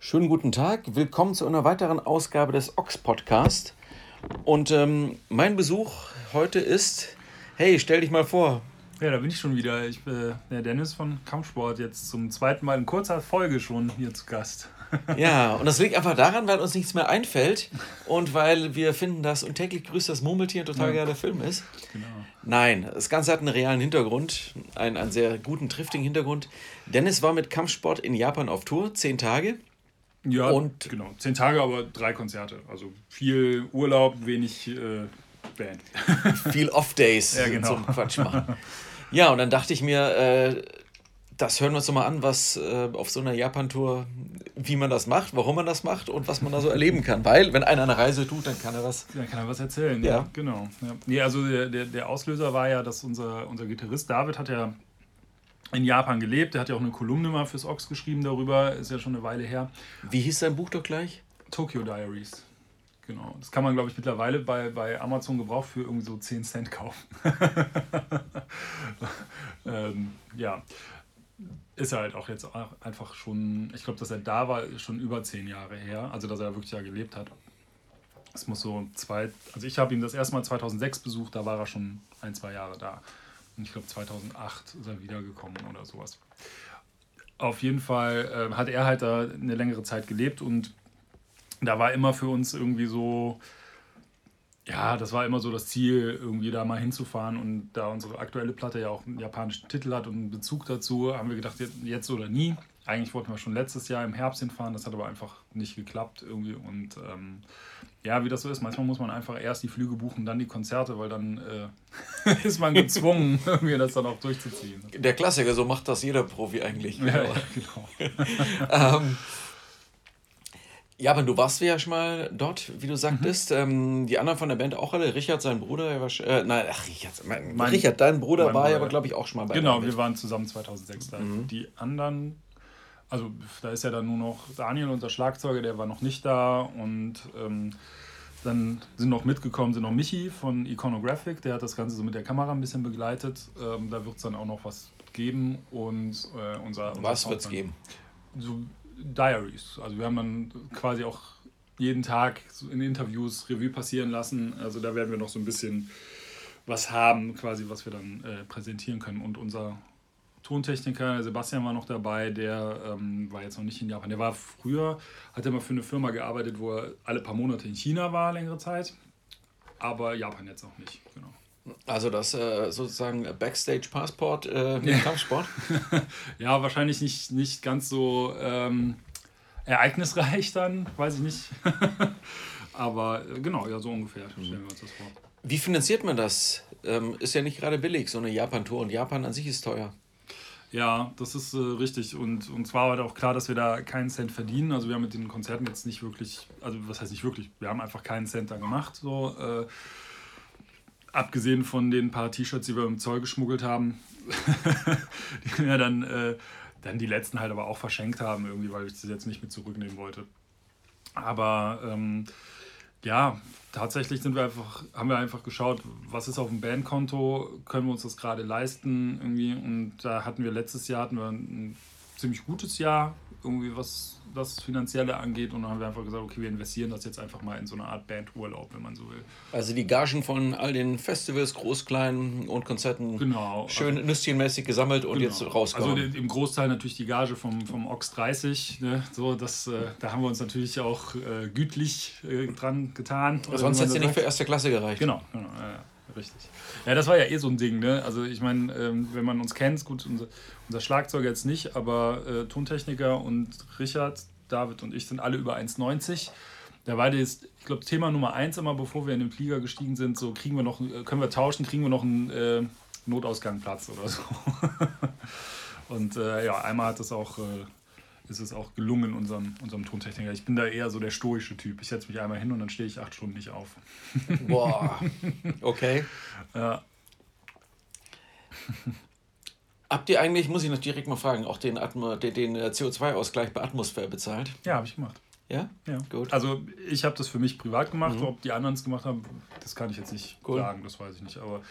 Schönen guten Tag, willkommen zu einer weiteren Ausgabe des Ox Podcast. Und ähm, mein Besuch heute ist, hey, stell dich mal vor. Ja, da bin ich schon wieder. Ich bin der Dennis von Kampfsport, jetzt zum zweiten Mal in kurzer Folge schon hier zu Gast. Ja, und das liegt einfach daran, weil uns nichts mehr einfällt und weil wir finden, dass Und täglich grüßt das Murmeltier ein total ja. geiler Film ist. Genau. Nein, das Ganze hat einen realen Hintergrund, einen, einen sehr guten, triftigen Hintergrund. Dennis war mit Kampfsport in Japan auf Tour, zehn Tage. Ja, und genau. Zehn Tage, aber drei Konzerte. Also viel Urlaub, wenig äh, Band. viel Off-Days ja, genau. zum Quatsch machen. Ja, und dann dachte ich mir, äh, das hören wir uns doch mal an, was äh, auf so einer Japan-Tour, wie man das macht, warum man das macht und was man da so erleben kann. Weil, wenn einer eine Reise tut, dann kann er was. Dann kann er was erzählen, ja. ja genau. Ja. Nee, also der, der, der Auslöser war ja, dass unser, unser Gitarrist David hat ja in Japan gelebt. Der hat ja auch eine Kolumne mal fürs Ox geschrieben darüber, ist ja schon eine Weile her. Wie hieß sein Buch doch gleich? Tokyo Diaries. Genau. Das kann man, glaube ich, mittlerweile bei, bei Amazon gebraucht für irgendwie so 10 Cent kaufen. ähm, ja ist er halt auch jetzt einfach schon, ich glaube, dass er da war, schon über zehn Jahre her, also dass er wirklich da gelebt hat. Es muss so zwei, also ich habe ihn das erste Mal 2006 besucht, da war er schon ein, zwei Jahre da. Und ich glaube 2008 ist er wiedergekommen oder sowas. Auf jeden Fall äh, hat er halt da eine längere Zeit gelebt und da war immer für uns irgendwie so, ja, das war immer so das Ziel, irgendwie da mal hinzufahren. Und da unsere aktuelle Platte ja auch einen japanischen Titel hat und einen Bezug dazu, haben wir gedacht, jetzt oder nie. Eigentlich wollten wir schon letztes Jahr im Herbst hinfahren, das hat aber einfach nicht geklappt irgendwie. Und ähm, ja, wie das so ist, manchmal muss man einfach erst die Flüge buchen, dann die Konzerte, weil dann äh, ist man gezwungen, irgendwie das dann auch durchzuziehen. Der Klassiker, so macht das jeder Profi eigentlich. Ja, ja genau. ähm, ja, aber du warst ja schon mal dort, wie du sagtest. Mhm. Ähm, die anderen von der Band auch alle. Richard, sein Bruder, war, äh, nein, ach, Richard, mein, mein, Richard, dein Bruder war ja aber, glaube ich, auch schon mal bei Genau, wir waren zusammen 2006 da. Mhm. Die anderen, also da ist ja dann nur noch Daniel, unser Schlagzeuger, der war noch nicht da. Und ähm, dann sind noch mitgekommen, sind noch Michi von Iconographic, der hat das Ganze so mit der Kamera ein bisschen begleitet. Ähm, da wird es dann auch noch was geben. Und äh, unser, unser Was wird es geben? So Diaries. Also wir haben dann quasi auch jeden Tag in Interviews Revue passieren lassen. Also da werden wir noch so ein bisschen was haben, quasi, was wir dann äh, präsentieren können. Und unser Tontechniker, Sebastian war noch dabei, der ähm, war jetzt noch nicht in Japan. Der war früher, hat er mal für eine Firma gearbeitet, wo er alle paar Monate in China war, längere Zeit. Aber Japan jetzt auch nicht, genau. Also das äh, sozusagen Backstage-Passport äh, im ja. Kampfsport? ja, wahrscheinlich nicht, nicht ganz so ähm, ereignisreich dann, weiß ich nicht. Aber äh, genau, ja, so ungefähr stellen wir uns das vor. Wie finanziert man das? Ähm, ist ja nicht gerade billig, so eine Japan-Tour. Und Japan an sich ist teuer. Ja, das ist äh, richtig. Und, und zwar war auch klar, dass wir da keinen Cent verdienen. Also wir haben mit den Konzerten jetzt nicht wirklich, also was heißt nicht wirklich, wir haben einfach keinen Cent da gemacht. So, äh, abgesehen von den paar T-Shirts, die wir im Zoll geschmuggelt haben, die wir dann, äh, dann die letzten halt aber auch verschenkt haben, irgendwie, weil ich das jetzt nicht mit zurücknehmen wollte. Aber ähm, ja, tatsächlich sind wir einfach, haben wir einfach geschaut, was ist auf dem Bandkonto, können wir uns das gerade leisten irgendwie. Und da hatten wir letztes Jahr hatten wir ein ziemlich gutes Jahr, irgendwie was das Finanzielle angeht. Und dann haben wir einfach gesagt, okay, wir investieren das jetzt einfach mal in so eine Art Bandurlaub, wenn man so will. Also die Gagen von all den Festivals, Groß, Klein und Konzerten genau, schön also, nüsschenmäßig gesammelt und genau. jetzt rausgekommen. Also im Großteil natürlich die Gage vom, vom Ox 30. Ne? So, das, äh, da haben wir uns natürlich auch äh, gütlich äh, dran getan. Sonst hätte es ja nicht für erste Klasse gereicht. Genau, genau ja, richtig. Ja, das war ja eh so ein Ding, ne? Also ich meine, ähm, wenn man uns kennt, gut, unser, unser Schlagzeuger jetzt nicht, aber äh, Tontechniker und Richard, David und ich sind alle über 1,90. Da war das, ich glaube, Thema Nummer eins immer, bevor wir in den Flieger gestiegen sind, so kriegen wir noch, äh, können wir tauschen, kriegen wir noch einen äh, Notausgangplatz oder so. und äh, ja, einmal hat das auch äh, ist es auch gelungen, unserem, unserem Tontechniker. Ich bin da eher so der stoische Typ. Ich setze mich einmal hin und dann stehe ich acht Stunden nicht auf. Boah, okay. Ja. Habt ihr eigentlich, muss ich noch direkt mal fragen, auch den, den, den äh, CO2-Ausgleich bei Atmosphäre bezahlt? Ja, habe ich gemacht. Ja? Ja. Gut. Also ich habe das für mich privat gemacht. Mhm. Ob die anderen es gemacht haben, das kann ich jetzt nicht cool. sagen, das weiß ich nicht. Aber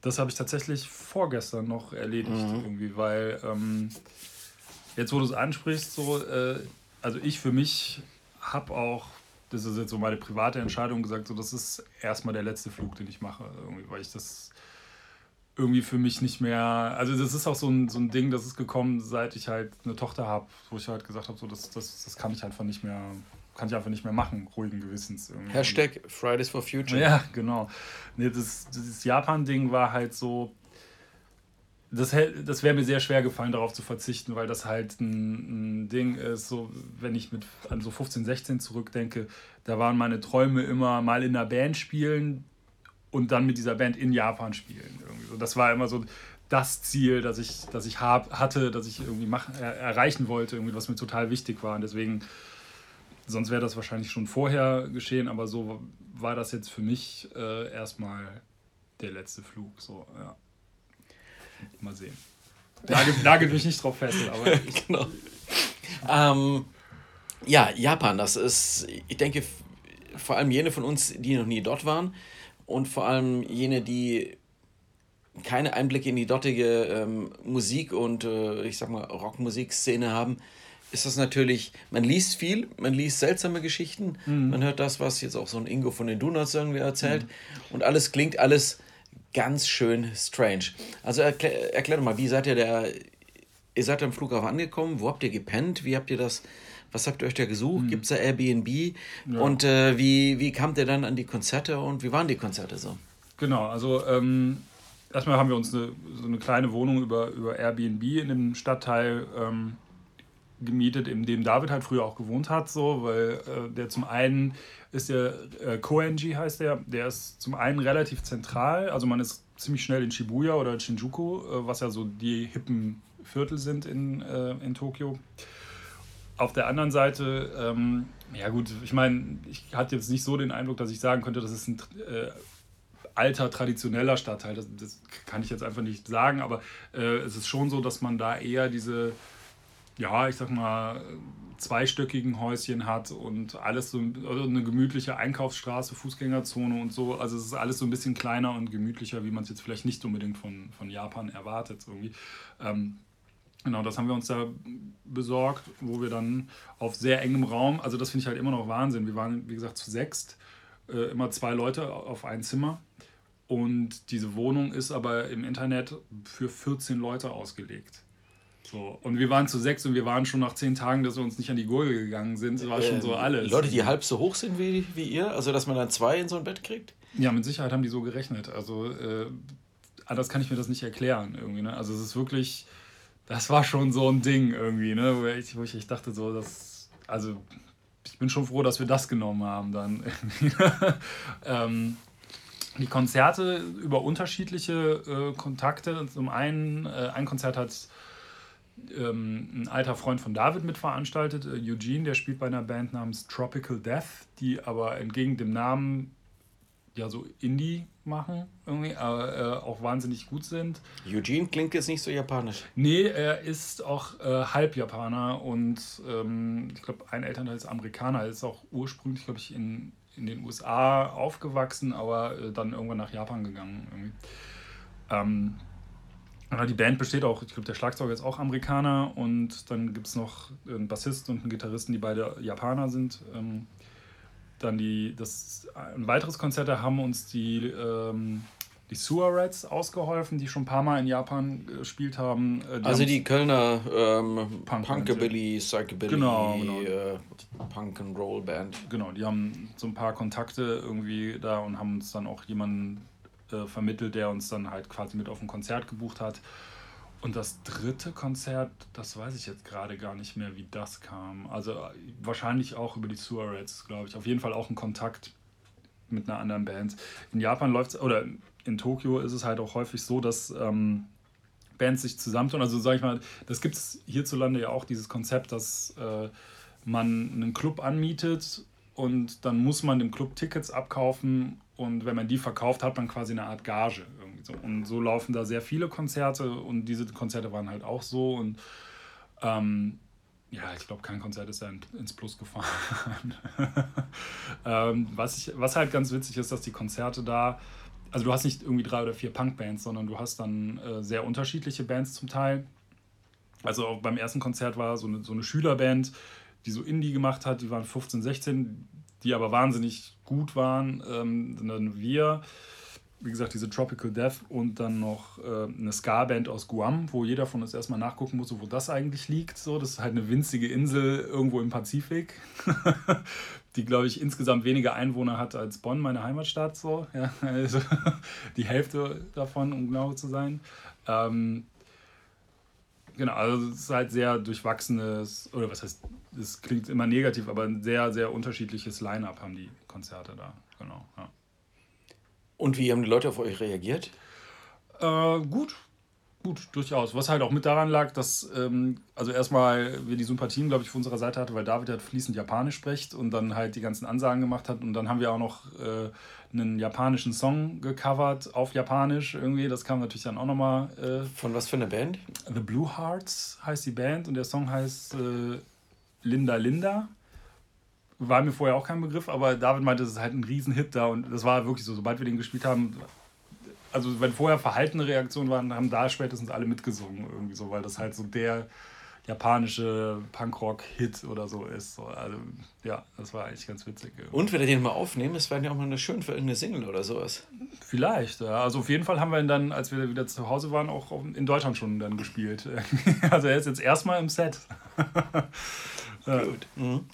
das habe ich tatsächlich vorgestern noch erledigt, mhm. irgendwie, weil ähm, jetzt, wo du es ansprichst, so, äh, also ich für mich habe auch, das ist jetzt so meine private Entscheidung gesagt, so das ist erstmal der letzte Flug, den ich mache, irgendwie, weil ich das irgendwie für mich nicht mehr, also das ist auch so ein, so ein Ding, das ist gekommen, seit ich halt eine Tochter habe, wo ich halt gesagt habe, so das, das, das kann ich einfach nicht mehr, kann ich einfach nicht mehr machen, ruhigen Gewissens. Irgendwie. Hashtag Fridays for Future. Ja, genau. Nee, das, das Japan-Ding war halt so, das, das wäre mir sehr schwer gefallen, darauf zu verzichten, weil das halt ein, ein, Ding ist, so wenn ich mit an so 15, 16 zurückdenke, da waren meine Träume immer mal in einer Band spielen, und dann mit dieser Band in Japan spielen. Irgendwie so. Das war immer so das Ziel, das ich, das ich hab, hatte, das ich irgendwie mach, er, erreichen wollte, irgendwie, was mir total wichtig war. Und deswegen, sonst wäre das wahrscheinlich schon vorher geschehen, aber so war das jetzt für mich äh, erstmal der letzte Flug. So, ja. Mal sehen. Nagelt, nagelt mich nicht drauf fest, aber. genau. Ähm, ja, Japan, das ist, ich denke, vor allem jene von uns, die noch nie dort waren, und vor allem jene, die keine Einblicke in die dortige ähm, Musik und äh, ich sag mal Rockmusikszene haben, ist das natürlich, man liest viel, man liest seltsame Geschichten, mhm. man hört das, was jetzt auch so ein Ingo von den Donuts irgendwie erzählt mhm. und alles klingt alles ganz schön strange. Also erklär, erklär doch mal, wie seid ihr der, ihr seid am Flughafen angekommen, wo habt ihr gepennt, wie habt ihr das was habt ihr euch da gesucht? Mhm. Gibt es da Airbnb? Ja. Und äh, wie, wie kamt ihr dann an die Konzerte und wie waren die Konzerte so? Genau, also ähm, erstmal haben wir uns eine, so eine kleine Wohnung über, über Airbnb in dem Stadtteil ähm, gemietet, in dem David halt früher auch gewohnt hat, so, weil äh, der zum einen ist der äh, Koenji heißt der, der ist zum einen relativ zentral, also man ist ziemlich schnell in Shibuya oder in Shinjuku, äh, was ja so die hippen Viertel sind in, äh, in Tokio auf der anderen Seite, ähm, ja gut, ich meine, ich hatte jetzt nicht so den Eindruck, dass ich sagen könnte, das ist ein äh, alter, traditioneller Stadtteil. Das, das, kann ich jetzt einfach nicht sagen, aber äh, es ist schon so, dass man da eher diese, ja, ich sag mal, zweistöckigen Häuschen hat und alles so also eine gemütliche Einkaufsstraße, Fußgängerzone und so. Also es ist alles so ein bisschen kleiner und gemütlicher, wie man es jetzt vielleicht nicht unbedingt von, von Japan erwartet irgendwie. Ähm, Genau, das haben wir uns da besorgt, wo wir dann auf sehr engem Raum, also das finde ich halt immer noch Wahnsinn. Wir waren, wie gesagt, zu sechst, äh, immer zwei Leute auf ein Zimmer. Und diese Wohnung ist aber im Internet für 14 Leute ausgelegt. So. Und wir waren zu sechs und wir waren schon nach zehn Tagen, dass wir uns nicht an die Gurgel gegangen sind. Das war schon so ähm, alles. Leute, die halb so hoch sind wie, wie ihr? Also, dass man dann zwei in so ein Bett kriegt? Ja, mit Sicherheit haben die so gerechnet. Also, äh, anders kann ich mir das nicht erklären irgendwie. Ne? Also, es ist wirklich das war schon so ein Ding irgendwie, ne? wo, ich, wo ich, dachte so, dass, also ich bin schon froh, dass wir das genommen haben dann. ähm, die Konzerte über unterschiedliche äh, Kontakte. Zum einen, äh, ein Konzert hat ähm, ein alter Freund von David mitveranstaltet, äh, Eugene, der spielt bei einer Band namens Tropical Death, die aber entgegen dem Namen ja so Indie machen, irgendwie, aber äh, auch wahnsinnig gut sind. Eugene klingt jetzt nicht so japanisch. Nee, er ist auch äh, halb Japaner und ähm, ich glaube, ein Elternteil ist Amerikaner. Er ist auch ursprünglich, glaube ich, in, in den USA aufgewachsen, aber äh, dann irgendwann nach Japan gegangen. Irgendwie. Ähm, die Band besteht auch, ich glaube, der Schlagzeuger ist auch Amerikaner und dann gibt es noch einen Bassist und einen Gitarristen, die beide Japaner sind. Ähm, dann die, das, ein weiteres Konzert, da haben uns die, ähm, die Sewer Rats ausgeholfen, die schon ein paar Mal in Japan gespielt haben. Äh, die also die Kölner ähm, Punk Punkabilly, Psychobilly, genau, genau. Äh, Punk and Roll Band. Genau, die haben so ein paar Kontakte irgendwie da und haben uns dann auch jemanden äh, vermittelt, der uns dann halt quasi mit auf ein Konzert gebucht hat. Und das dritte Konzert, das weiß ich jetzt gerade gar nicht mehr, wie das kam. Also äh, wahrscheinlich auch über die Suarez, glaube ich. Auf jeden Fall auch ein Kontakt mit einer anderen Band. In Japan läuft es, oder in Tokio ist es halt auch häufig so, dass ähm, Bands sich zusammentun. Also sage ich mal, das gibt es hierzulande ja auch, dieses Konzept, dass äh, man einen Club anmietet und dann muss man dem Club Tickets abkaufen und wenn man die verkauft, hat man quasi eine Art Gage. Irgendwie so. Und so laufen da sehr viele Konzerte und diese Konzerte waren halt auch so und ähm, ja, ich glaube, kein Konzert ist da ins Plus gefahren. ähm, was, ich, was halt ganz witzig ist, dass die Konzerte da, also du hast nicht irgendwie drei oder vier Punkbands, sondern du hast dann äh, sehr unterschiedliche Bands zum Teil. Also beim ersten Konzert war so eine, so eine Schülerband, die so Indie gemacht hat, die waren 15, 16, die aber wahnsinnig gut waren. Ähm, dann wir, wie gesagt, diese Tropical Death und dann noch äh, eine Ska-Band aus Guam, wo jeder von uns erstmal nachgucken muss, wo das eigentlich liegt. So, das ist halt eine winzige Insel irgendwo im Pazifik, die, glaube ich, insgesamt weniger Einwohner hat als Bonn, meine Heimatstadt. So. Ja, also die Hälfte davon, um genau zu sein. Ähm, Genau, also es ist halt sehr durchwachsenes, oder was heißt, es klingt immer negativ, aber ein sehr, sehr unterschiedliches Line-up haben die Konzerte da. Genau, ja. Und wie haben die Leute auf euch reagiert? Äh, gut, Gut, durchaus. Was halt auch mit daran lag, dass, ähm, also erstmal wir die Sympathien, glaube ich, auf unserer Seite hatten, weil David halt fließend Japanisch spricht und dann halt die ganzen Ansagen gemacht hat. Und dann haben wir auch noch äh, einen japanischen Song gecovert auf Japanisch irgendwie. Das kam natürlich dann auch nochmal. Äh, Von was für eine Band? The Blue Hearts heißt die Band und der Song heißt äh, Linda Linda. War mir vorher auch kein Begriff, aber David meinte, es ist halt ein Riesenhit da und das war wirklich so, sobald wir den gespielt haben, also wenn vorher verhaltene Reaktionen waren, haben da spätestens alle mitgesungen irgendwie so, weil das halt so der japanische Punkrock-Hit oder so ist. So, also ja, das war eigentlich ganz witzig. Irgendwie. Und wenn ihr den mal aufnehmen, das wäre ja auch mal eine schön für irgendeine Single oder sowas. Vielleicht, ja. Also auf jeden Fall haben wir ihn dann, als wir wieder zu Hause waren, auch in Deutschland schon dann gespielt. also er ist jetzt erstmal im Set. Gut. Mhm.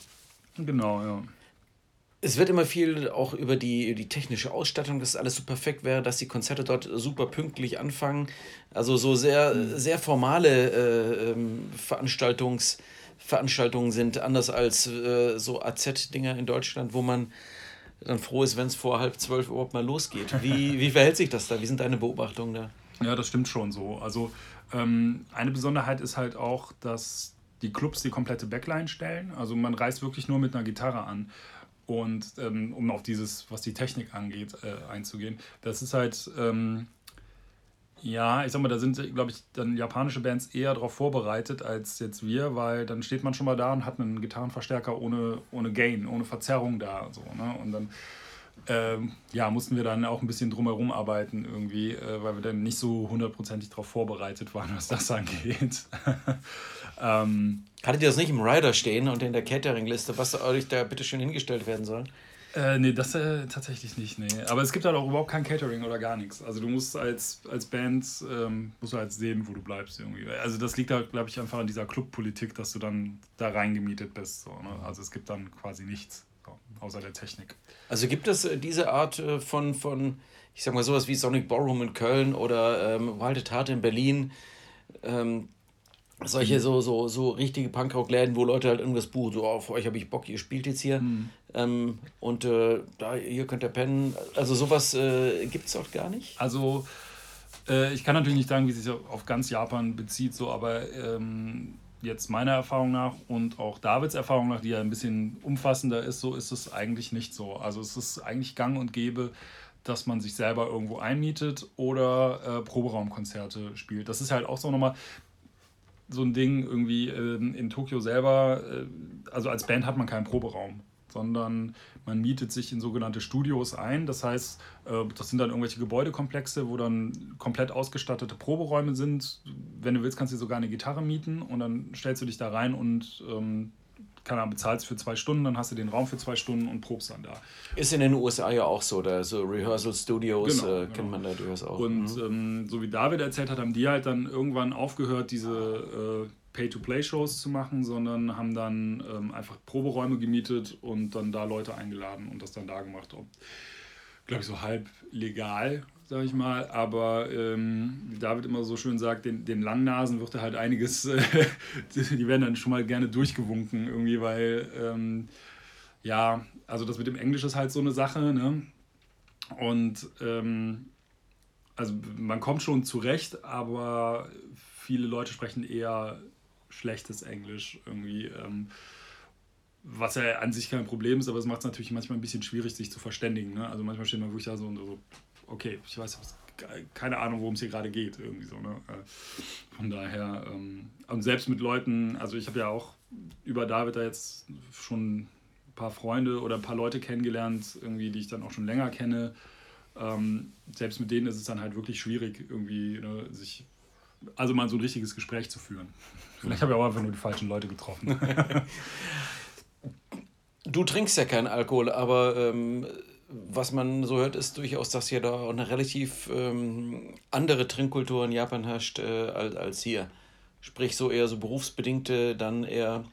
Genau, ja. Es wird immer viel auch über die, die technische Ausstattung, dass alles so perfekt wäre, dass die Konzerte dort super pünktlich anfangen. Also so sehr, mhm. sehr formale äh, ähm, Veranstaltungs, Veranstaltungen sind, anders als äh, so AZ-Dinger in Deutschland, wo man dann froh ist, wenn es vor halb zwölf überhaupt mal losgeht. Wie, wie verhält sich das da? Wie sind deine Beobachtungen da? Ja, das stimmt schon so. Also ähm, eine Besonderheit ist halt auch, dass die Clubs die komplette Backline stellen. Also man reist wirklich nur mit einer Gitarre an. Und ähm, um auf dieses, was die Technik angeht, äh, einzugehen, das ist halt, ähm, ja, ich sag mal, da sind, glaube ich, dann japanische Bands eher darauf vorbereitet als jetzt wir, weil dann steht man schon mal da und hat einen Gitarrenverstärker ohne, ohne Gain, ohne Verzerrung da. So, ne? Und dann ähm, ja, mussten wir dann auch ein bisschen drumherum arbeiten irgendwie, äh, weil wir dann nicht so hundertprozentig darauf vorbereitet waren, was das angeht. ähm, Hattet ihr das nicht im Rider stehen und in der Catering-Liste, was euch da bitte schön hingestellt werden soll? Äh, nee, das äh, tatsächlich nicht, nee. Aber es gibt halt auch überhaupt kein Catering oder gar nichts. Also du musst als, als Band, ähm, musst du halt sehen, wo du bleibst irgendwie. Also das liegt da, glaube ich, einfach an dieser Clubpolitik, dass du dann da reingemietet bist. So, ne? Also es gibt dann quasi nichts, außer der Technik. Also gibt es äh, diese Art äh, von, von, ich sag mal sowas wie Sonic Ballroom in Köln oder ähm, Wild at Heart in Berlin, ähm, solche so, so, so richtige Punkrock-Läden, wo Leute halt irgendwas buchen, so, oh, auf euch habe ich Bock, ihr spielt jetzt hier. Mhm. Ähm, und äh, da, hier könnt ihr pennen. Also sowas äh, gibt es dort gar nicht. Also äh, ich kann natürlich nicht sagen, wie sich auf ganz Japan bezieht, so, aber ähm, jetzt meiner Erfahrung nach und auch Davids Erfahrung nach, die ja ein bisschen umfassender ist, so ist es eigentlich nicht so. Also es ist eigentlich gang und gäbe, dass man sich selber irgendwo einmietet oder äh, Proberaumkonzerte spielt. Das ist halt auch so nochmal, so ein Ding irgendwie ähm, in Tokio selber, äh, also als Band hat man keinen Proberaum, sondern man mietet sich in sogenannte Studios ein. Das heißt, äh, das sind dann irgendwelche Gebäudekomplexe, wo dann komplett ausgestattete Proberäume sind. Wenn du willst, kannst du sogar eine Gitarre mieten und dann stellst du dich da rein und ähm, keine Ahnung, bezahlst für zwei Stunden, dann hast du den Raum für zwei Stunden und probst dann da. Ist in den USA ja auch so, da so Rehearsal Studios genau, äh, kennt genau. man da durchaus auch. Und mhm. ähm, so wie David erzählt hat, haben die halt dann irgendwann aufgehört, diese äh, Pay-to-Play-Shows zu machen, sondern haben dann ähm, einfach Proberäume gemietet und dann da Leute eingeladen und das dann da gemacht. Glaube ich, so halb legal, sage ich mal. Aber ähm, wie David immer so schön sagt, den, den Langnasen wird er halt einiges, äh, die werden dann schon mal gerne durchgewunken irgendwie, weil ähm, ja, also das mit dem Englisch ist halt so eine Sache, ne? Und ähm, also man kommt schon zurecht, aber viele Leute sprechen eher schlechtes Englisch irgendwie. Ähm, was ja an sich kein Problem ist, aber es macht es natürlich manchmal ein bisschen schwierig, sich zu verständigen. Ne? Also manchmal steht man wirklich da so und so, okay, ich weiß keine Ahnung, worum es hier gerade geht, irgendwie so. Ne? Äh, von daher, ähm, und selbst mit Leuten, also ich habe ja auch über David da jetzt schon ein paar Freunde oder ein paar Leute kennengelernt, irgendwie, die ich dann auch schon länger kenne. Ähm, selbst mit denen ist es dann halt wirklich schwierig, irgendwie ne, sich, also mal so ein richtiges Gespräch zu führen. Vielleicht habe ich auch einfach nur die falschen Leute getroffen. Du trinkst ja keinen Alkohol, aber ähm, was man so hört, ist durchaus, dass hier da eine relativ ähm, andere Trinkkultur in Japan herrscht äh, als, als hier. Sprich, so eher so berufsbedingte, dann eher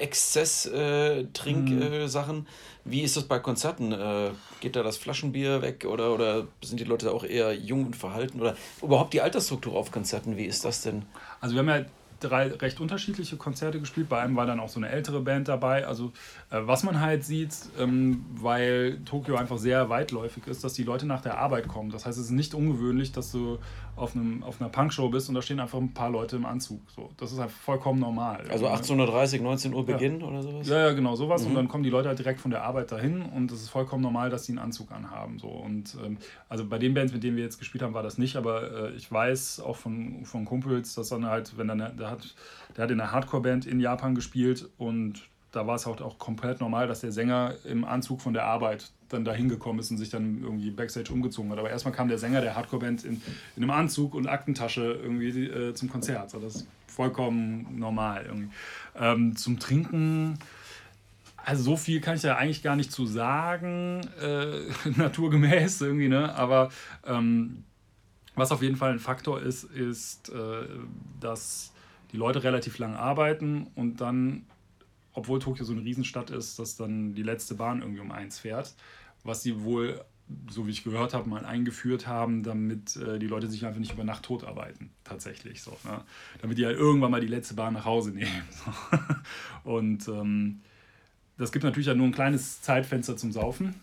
Exzess-Trinksachen. Äh, mhm. äh, Wie ist das bei Konzerten? Äh, geht da das Flaschenbier weg oder, oder sind die Leute auch eher jung und verhalten? Oder überhaupt die Altersstruktur auf Konzerten, wie ist das denn? Also wir haben ja drei recht unterschiedliche Konzerte gespielt. Bei einem war dann auch so eine ältere Band dabei. Also äh, was man halt sieht, ähm, weil Tokio einfach sehr weitläufig ist, dass die Leute nach der Arbeit kommen. Das heißt, es ist nicht ungewöhnlich, dass du auf, einem, auf einer Punkshow bist und da stehen einfach ein paar Leute im Anzug. So, das ist halt vollkommen normal. Also 18.30 19 Uhr Beginn ja. oder sowas? Ja, ja, genau, sowas. Mhm. Und dann kommen die Leute halt direkt von der Arbeit dahin und es ist vollkommen normal, dass sie einen Anzug anhaben. So. Und ähm, also bei den Bands, mit denen wir jetzt gespielt haben, war das nicht, aber äh, ich weiß auch von, von Kumpels, dass dann halt, wenn dann der hat, der hat in einer Hardcore-Band in Japan gespielt und da war es halt auch komplett normal, dass der Sänger im Anzug von der Arbeit dann da hingekommen ist und sich dann irgendwie Backstage umgezogen hat. Aber erstmal kam der Sänger der Hardcore-Band in, in einem Anzug und Aktentasche irgendwie äh, zum Konzert. So, das ist vollkommen normal irgendwie. Ähm, zum Trinken. Also so viel kann ich ja eigentlich gar nicht zu sagen, äh, naturgemäß irgendwie, ne? Aber ähm, was auf jeden Fall ein Faktor ist, ist, äh, dass die Leute relativ lang arbeiten und dann obwohl Tokio so eine Riesenstadt ist, dass dann die letzte Bahn irgendwie um eins fährt, was sie wohl, so wie ich gehört habe, mal eingeführt haben, damit äh, die Leute sich einfach nicht über Nacht tot arbeiten, tatsächlich so. Ne? Damit die halt irgendwann mal die letzte Bahn nach Hause nehmen. So. Und ähm, das gibt natürlich ja nur ein kleines Zeitfenster zum Saufen.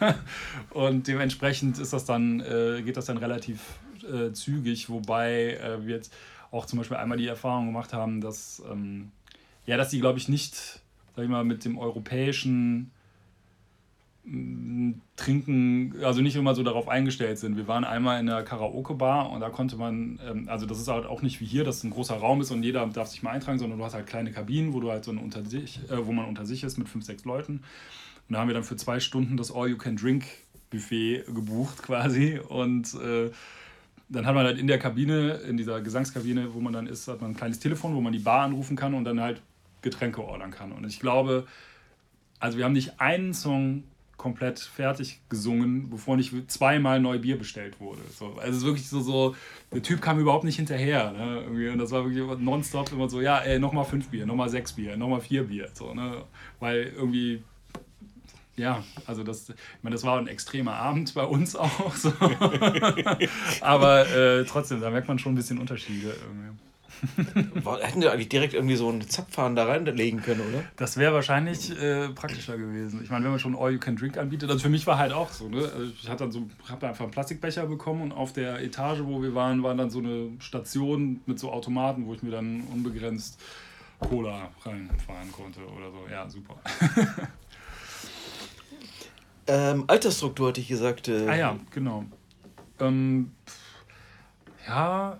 und dementsprechend ist das dann, äh, geht das dann relativ äh, zügig, wobei äh, wir jetzt auch zum Beispiel einmal die Erfahrung gemacht haben, dass ähm, ja, dass die, glaube ich, nicht, sag ich mal, mit dem europäischen Trinken, also nicht immer so darauf eingestellt sind. Wir waren einmal in der Karaoke-Bar und da konnte man, ähm, also das ist halt auch nicht wie hier, dass es ein großer Raum ist und jeder darf sich mal eintragen, sondern du hast halt kleine Kabinen, wo du halt so eine unter sich, äh, wo man unter sich ist mit fünf, sechs Leuten. Und da haben wir dann für zwei Stunden das All-You-Can-Drink-Buffet gebucht quasi und äh, dann hat man halt in der Kabine, in dieser Gesangskabine, wo man dann ist, hat man ein kleines Telefon, wo man die Bar anrufen kann und dann halt Getränke ordern kann. Und ich glaube, also wir haben nicht einen Song komplett fertig gesungen, bevor nicht zweimal neu Bier bestellt wurde. So, also es ist wirklich so, so, der Typ kam überhaupt nicht hinterher. Ne? Und das war wirklich nonstop immer so, ja, ey, nochmal fünf Bier, nochmal sechs Bier, nochmal vier Bier. So, ne? Weil irgendwie, ja, also das, ich meine, das war ein extremer Abend bei uns auch. So. Aber äh, trotzdem, da merkt man schon ein bisschen Unterschiede irgendwie. Hätten die eigentlich direkt irgendwie so einen Zapfhahn da reinlegen können, oder? Das wäre wahrscheinlich äh, praktischer gewesen. Ich meine, wenn man schon All You Can Drink anbietet, also für mich war halt auch so, ne? Also ich hatte dann so, habe einfach einen Plastikbecher bekommen und auf der Etage, wo wir waren, war dann so eine Station mit so Automaten, wo ich mir dann unbegrenzt Cola reinfahren konnte oder so. Ja, super. ähm, Altersstruktur hatte ich gesagt. Äh, ah ja, genau. Ähm, ja,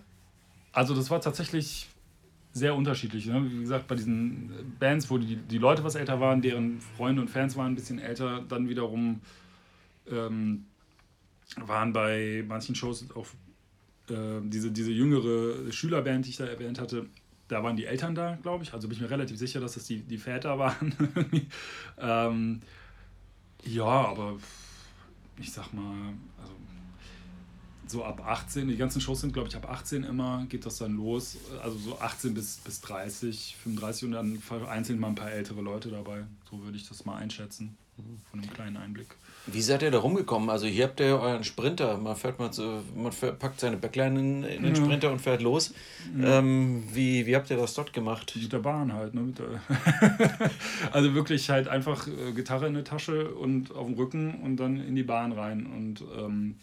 also das war tatsächlich sehr unterschiedlich. Ne? Wie gesagt, bei diesen Bands, wo die, die Leute was älter waren, deren Freunde und Fans waren ein bisschen älter, dann wiederum ähm, waren bei manchen Shows auch äh, diese, diese jüngere Schülerband, die ich da erwähnt hatte, da waren die Eltern da, glaube ich. Also bin ich mir relativ sicher, dass das die, die Väter waren. ähm, ja, aber ich sag mal, also so ab 18, die ganzen Shows sind, glaube ich, ab 18 immer, geht das dann los. Also so 18 bis, bis 30, 35 und dann vereinzelt mal ein paar ältere Leute dabei. So würde ich das mal einschätzen, von einem kleinen Einblick. Wie seid ihr da rumgekommen? Also hier habt ihr euren Sprinter. Man fährt mal so, man packt seine Backline in, in den ja. Sprinter und fährt los. Ja. Ähm, wie, wie habt ihr das dort gemacht? Mit der Bahn halt. Ne? Der also wirklich halt einfach äh, Gitarre in der Tasche und auf dem Rücken und dann in die Bahn rein. Und ähm,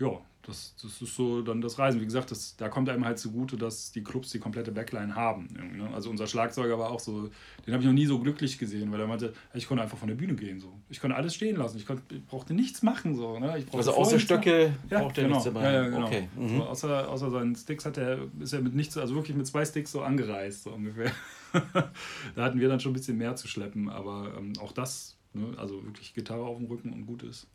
ja, das, das ist so dann das Reisen. Wie gesagt, das, da kommt einem halt zugute, dass die Clubs die komplette Backline haben. Ne? Also unser Schlagzeuger war auch so, den habe ich noch nie so glücklich gesehen, weil er meinte, ich konnte einfach von der Bühne gehen. So. Ich konnte alles stehen lassen. Ich, konnte, ich brauchte nichts machen. So, ne? ich also außer Stöcke ja, braucht er genau. nichts dabei. Ja, ja, genau. okay. Mhm. So, außer, außer seinen Sticks hat er, ist er mit nichts, also wirklich mit zwei Sticks so angereist, so ungefähr. da hatten wir dann schon ein bisschen mehr zu schleppen, aber ähm, auch das, ne? also wirklich Gitarre auf dem Rücken und gut ist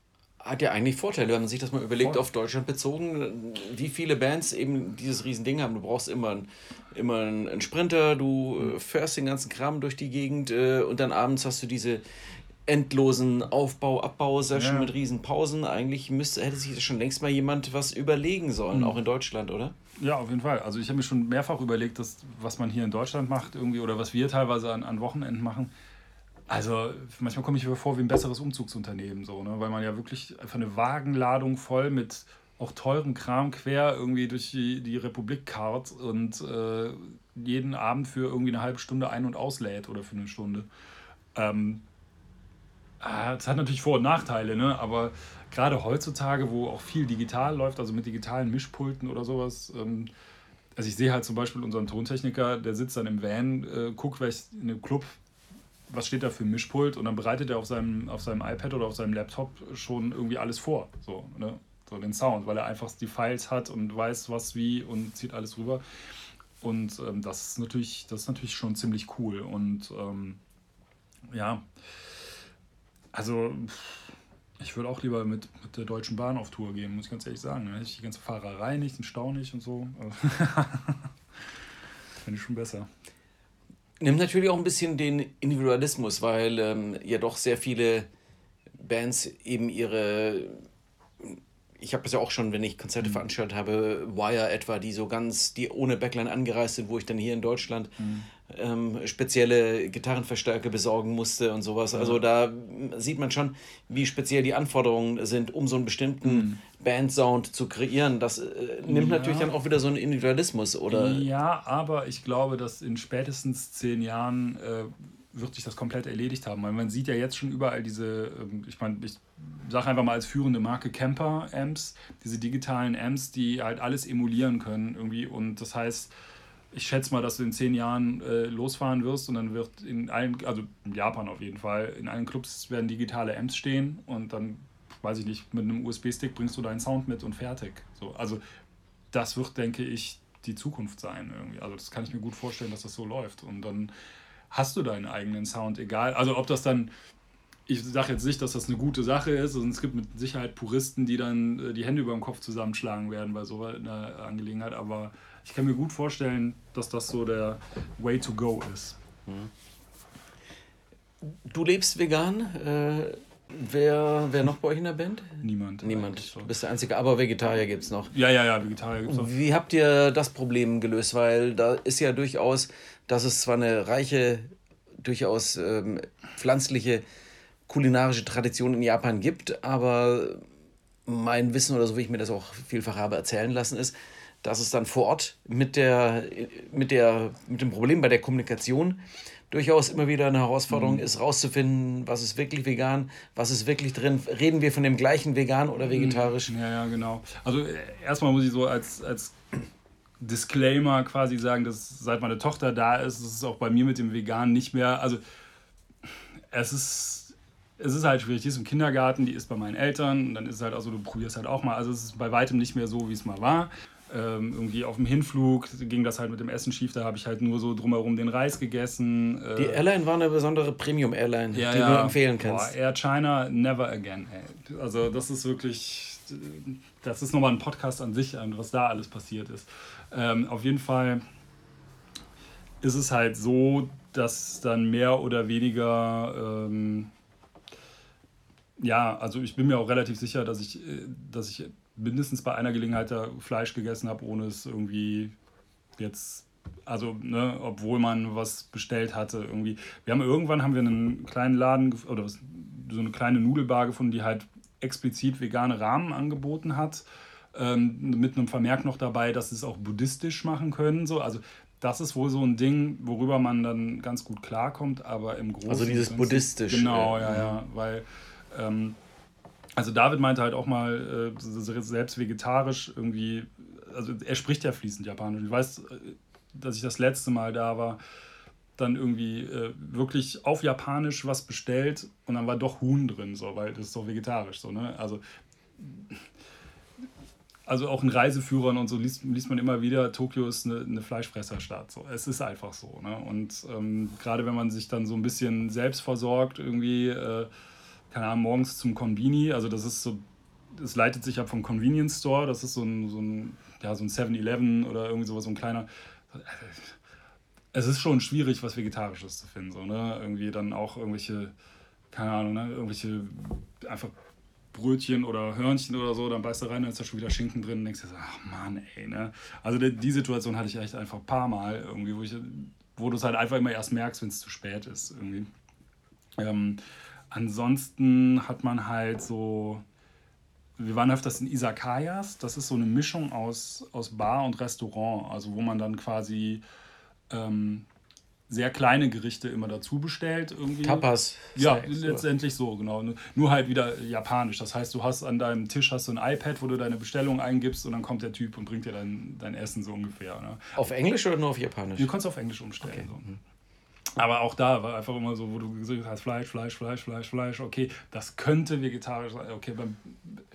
hat ja eigentlich Vorteile, wenn man sich das mal überlegt, Voll. auf Deutschland bezogen, wie viele Bands eben dieses Riesending haben. Du brauchst immer, ein, immer einen Sprinter, du mhm. fährst den ganzen Kram durch die Gegend äh, und dann abends hast du diese endlosen Aufbau, Abbau-Session ja. mit riesen Pausen. Eigentlich müsste, hätte sich schon längst mal jemand was überlegen sollen, mhm. auch in Deutschland, oder? Ja, auf jeden Fall. Also ich habe mir schon mehrfach überlegt, dass, was man hier in Deutschland macht irgendwie oder was wir teilweise an, an Wochenenden machen also manchmal komme ich mir vor wie ein besseres Umzugsunternehmen, so, ne? weil man ja wirklich einfach eine Wagenladung voll mit auch teurem Kram quer irgendwie durch die, die Republik karrt und äh, jeden Abend für irgendwie eine halbe Stunde ein- und auslädt oder für eine Stunde. Ähm, ah, das hat natürlich Vor- und Nachteile, ne? aber gerade heutzutage, wo auch viel digital läuft, also mit digitalen Mischpulten oder sowas, ähm, also ich sehe halt zum Beispiel unseren Tontechniker, der sitzt dann im Van, äh, guckt, welch in einem Club was steht da für ein Mischpult und dann bereitet er auf seinem, auf seinem iPad oder auf seinem Laptop schon irgendwie alles vor, so, ne? so den Sound, weil er einfach die Files hat und weiß, was wie und zieht alles rüber. Und ähm, das, ist natürlich, das ist natürlich schon ziemlich cool. Und ähm, ja, also ich würde auch lieber mit, mit der Deutschen Bahn auf Tour gehen, muss ich ganz ehrlich sagen. Dann hätte ich die ganze Fahrerei nicht, den Stau nicht und so. Finde ich schon besser nimmt natürlich auch ein bisschen den Individualismus, weil ähm, ja doch sehr viele Bands eben ihre. Ich habe das ja auch schon, wenn ich Konzerte mhm. veranstaltet habe, Wire etwa, die so ganz, die ohne Backline angereist sind, wo ich dann hier in Deutschland mhm ähm, spezielle Gitarrenverstärker besorgen musste und sowas. Ja. Also da sieht man schon, wie speziell die Anforderungen sind, um so einen bestimmten mhm. Bandsound zu kreieren. Das äh, nimmt ja. natürlich dann auch wieder so einen Individualismus, oder? Ja, aber ich glaube, dass in spätestens zehn Jahren äh, wird sich das komplett erledigt haben. Weil man sieht ja jetzt schon überall diese, ähm, ich meine, ich sage einfach mal als führende Marke Camper-Amps, diese digitalen Amps, die halt alles emulieren können irgendwie. Und das heißt, ich schätze mal, dass du in zehn Jahren äh, losfahren wirst und dann wird in allen, also in Japan auf jeden Fall, in allen Clubs werden digitale Amps stehen und dann, weiß ich nicht, mit einem USB-Stick bringst du deinen Sound mit und fertig. So, also das wird, denke ich, die Zukunft sein irgendwie. Also das kann ich mir gut vorstellen, dass das so läuft. Und dann hast du deinen eigenen Sound, egal. Also ob das dann, ich sage jetzt nicht, dass das eine gute Sache ist, und es gibt mit Sicherheit Puristen, die dann äh, die Hände über dem Kopf zusammenschlagen werden bei so einer Angelegenheit, aber ich kann mir gut vorstellen, dass das so der Way to go ist. Mhm. Du lebst vegan. Äh, wer, wer noch bei euch in der Band? Niemand. Niemand. Du bist der Einzige, aber Vegetarier gibt es noch. Ja, ja, ja, Vegetarier gibt es noch. Wie habt ihr das Problem gelöst? Weil da ist ja durchaus, dass es zwar eine reiche, durchaus ähm, pflanzliche kulinarische Tradition in Japan gibt, aber mein Wissen oder so, wie ich mir das auch vielfach habe erzählen lassen, ist, dass es dann vor Ort mit, der, mit, der, mit dem Problem bei der Kommunikation durchaus immer wieder eine Herausforderung mhm. ist, rauszufinden, was ist wirklich vegan, was ist wirklich drin. Reden wir von dem gleichen vegan oder mhm. vegetarisch? Ja, ja, genau. Also äh, erstmal muss ich so als, als Disclaimer quasi sagen, dass seit meine Tochter da ist, ist es auch bei mir mit dem Vegan nicht mehr. Also es ist, es ist halt schwierig. Die ist im Kindergarten, die ist bei meinen Eltern und dann ist es halt auch so, du probierst halt auch mal. Also es ist bei weitem nicht mehr so, wie es mal war. Ähm, irgendwie auf dem Hinflug ging das halt mit dem Essen schief, da habe ich halt nur so drumherum den Reis gegessen. Äh, die Airline war eine besondere Premium-Airline, ja, die ja. du empfehlen kannst. Boah, Air China, never again. Ey. Also das ist wirklich, das ist nochmal ein Podcast an sich, was da alles passiert ist. Ähm, auf jeden Fall ist es halt so, dass dann mehr oder weniger... Ähm, ja, also ich bin mir auch relativ sicher, dass ich, äh, dass ich mindestens bei einer Gelegenheit da Fleisch gegessen habe, ohne es irgendwie jetzt, also, ne, obwohl man was bestellt hatte, irgendwie. Wir haben irgendwann haben wir einen kleinen Laden oder was, so eine kleine Nudelbar gefunden, die halt explizit vegane Rahmen angeboten hat. Ähm, mit einem Vermerk noch dabei, dass sie es auch buddhistisch machen können. So. Also das ist wohl so ein Ding, worüber man dann ganz gut klarkommt, aber im Großen Also dieses buddhistisch. Genau, ja, ja, weil ähm, Also David meinte halt auch mal, äh, selbst vegetarisch irgendwie, also er spricht ja fließend Japanisch. Ich weiß, äh, dass ich das letzte Mal da war, dann irgendwie äh, wirklich auf Japanisch was bestellt und dann war doch Huhn drin, so, weil das ist doch vegetarisch so, ne? Also also auch in Reiseführern und so liest, liest man immer wieder, Tokio ist eine, eine Fleischfresserstadt. So. Es ist einfach so. Ne? Und ähm, gerade wenn man sich dann so ein bisschen selbst versorgt, irgendwie, äh, keine Ahnung, morgens zum Konbini, also das ist so, das leitet sich ab vom Convenience Store, das ist so ein, so ein, ja, so ein 7-Eleven oder irgendwie sowas, so ein kleiner. Es ist schon schwierig, was Vegetarisches zu finden. So, ne? Irgendwie dann auch irgendwelche, keine Ahnung, ne? irgendwelche einfach Brötchen oder Hörnchen oder so, dann beißt du rein, dann ist da schon wieder Schinken drin und denkst dir so, ach Mann, ey, ne? Also die, die Situation hatte ich echt einfach ein paar Mal irgendwie, wo, wo du es halt einfach immer erst merkst, wenn es zu spät ist irgendwie. Ähm, ansonsten hat man halt so, wir waren öfters in Isakayas, das ist so eine Mischung aus, aus Bar und Restaurant, also wo man dann quasi ähm, sehr kleine Gerichte immer dazu bestellt. Irgendwie. Tapas. Ja, letztendlich so, genau. Nur halt wieder japanisch. Das heißt, du hast an deinem Tisch hast du ein iPad, wo du deine Bestellung eingibst und dann kommt der Typ und bringt dir dein, dein Essen so ungefähr. Ne? Auf Englisch oder nur auf Japanisch? Du kannst auf Englisch umstellen. Okay. So. Aber auch da war einfach immer so, wo du gesagt hast, Fleisch, Fleisch, Fleisch, Fleisch, Fleisch, okay, das könnte vegetarisch sein. Okay, beim,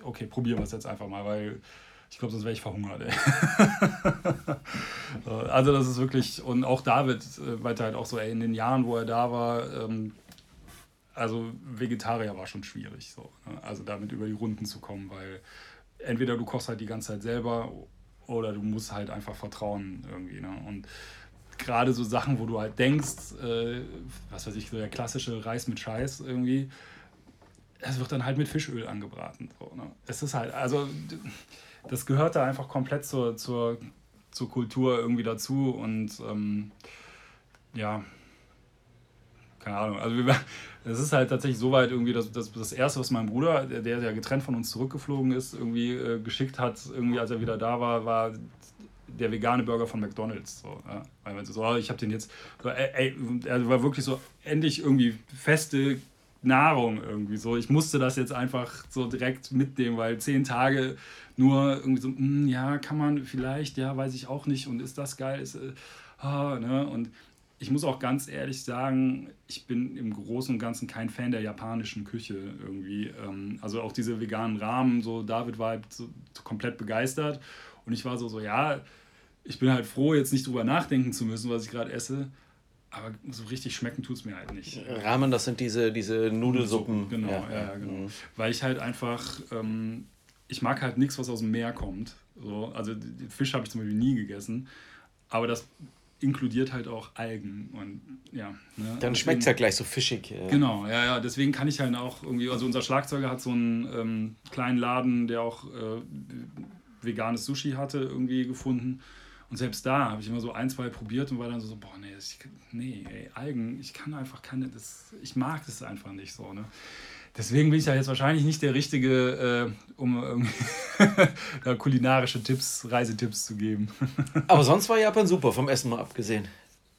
okay probieren wir es jetzt einfach mal, weil ich glaube, sonst wäre ich verhungert. also das ist wirklich, und auch David äh, weiter halt auch so, ey, in den Jahren, wo er da war, ähm, also Vegetarier war schon schwierig, so. Ne? Also damit über die Runden zu kommen, weil entweder du kochst halt die ganze Zeit selber oder du musst halt einfach vertrauen irgendwie. Ne? Und gerade so Sachen, wo du halt denkst, äh, was weiß ich, so der klassische Reis mit Scheiß irgendwie, es wird dann halt mit Fischöl angebraten. So, ne? Es ist halt, also das gehört da einfach komplett zur, zur, zur Kultur irgendwie dazu und ähm, ja, keine Ahnung. Also es ist halt tatsächlich so weit irgendwie, dass, dass das erste, was mein Bruder, der, der ja getrennt von uns zurückgeflogen ist, irgendwie äh, geschickt hat, irgendwie als er wieder da war, war der vegane Burger von McDonalds. So, ja? So, oh, ich habe den jetzt, so, ey, er war wirklich so endlich irgendwie feste Nahrung irgendwie so. Ich musste das jetzt einfach so direkt mitnehmen, weil zehn Tage nur irgendwie so, mm, ja, kann man vielleicht, ja, weiß ich auch nicht und ist das geil, ist, äh, ah, ne? Und ich muss auch ganz ehrlich sagen, ich bin im Großen und Ganzen kein Fan der japanischen Küche irgendwie. Ähm, also auch diese veganen Rahmen, so David war halt so komplett begeistert und ich war so, so, ja, ich bin halt froh, jetzt nicht drüber nachdenken zu müssen, was ich gerade esse. Aber so richtig schmecken tut es mir halt nicht. Ramen, das sind diese, diese Nudelsuppen. Genau, ja, ja, genau. Mhm. Weil ich halt einfach, ähm, ich mag halt nichts, was aus dem Meer kommt. So, also Fisch habe ich zum Beispiel nie gegessen. Aber das inkludiert halt auch Algen und ja. Ne? Dann schmeckt es ja gleich so fischig. Ja. Genau, ja, ja. Deswegen kann ich halt auch irgendwie, also unser Schlagzeuger hat so einen ähm, kleinen Laden, der auch äh, veganes Sushi hatte, irgendwie gefunden. Und selbst da habe ich immer so ein, zwei probiert und war dann so, boah, nee, ich, nee, ey, Algen, ich kann einfach keine, das, ich mag das einfach nicht so, ne? Deswegen bin ich ja jetzt wahrscheinlich nicht der Richtige, äh, um da kulinarische Tipps, Reisetipps zu geben. Aber sonst war Japan super, vom Essen mal abgesehen.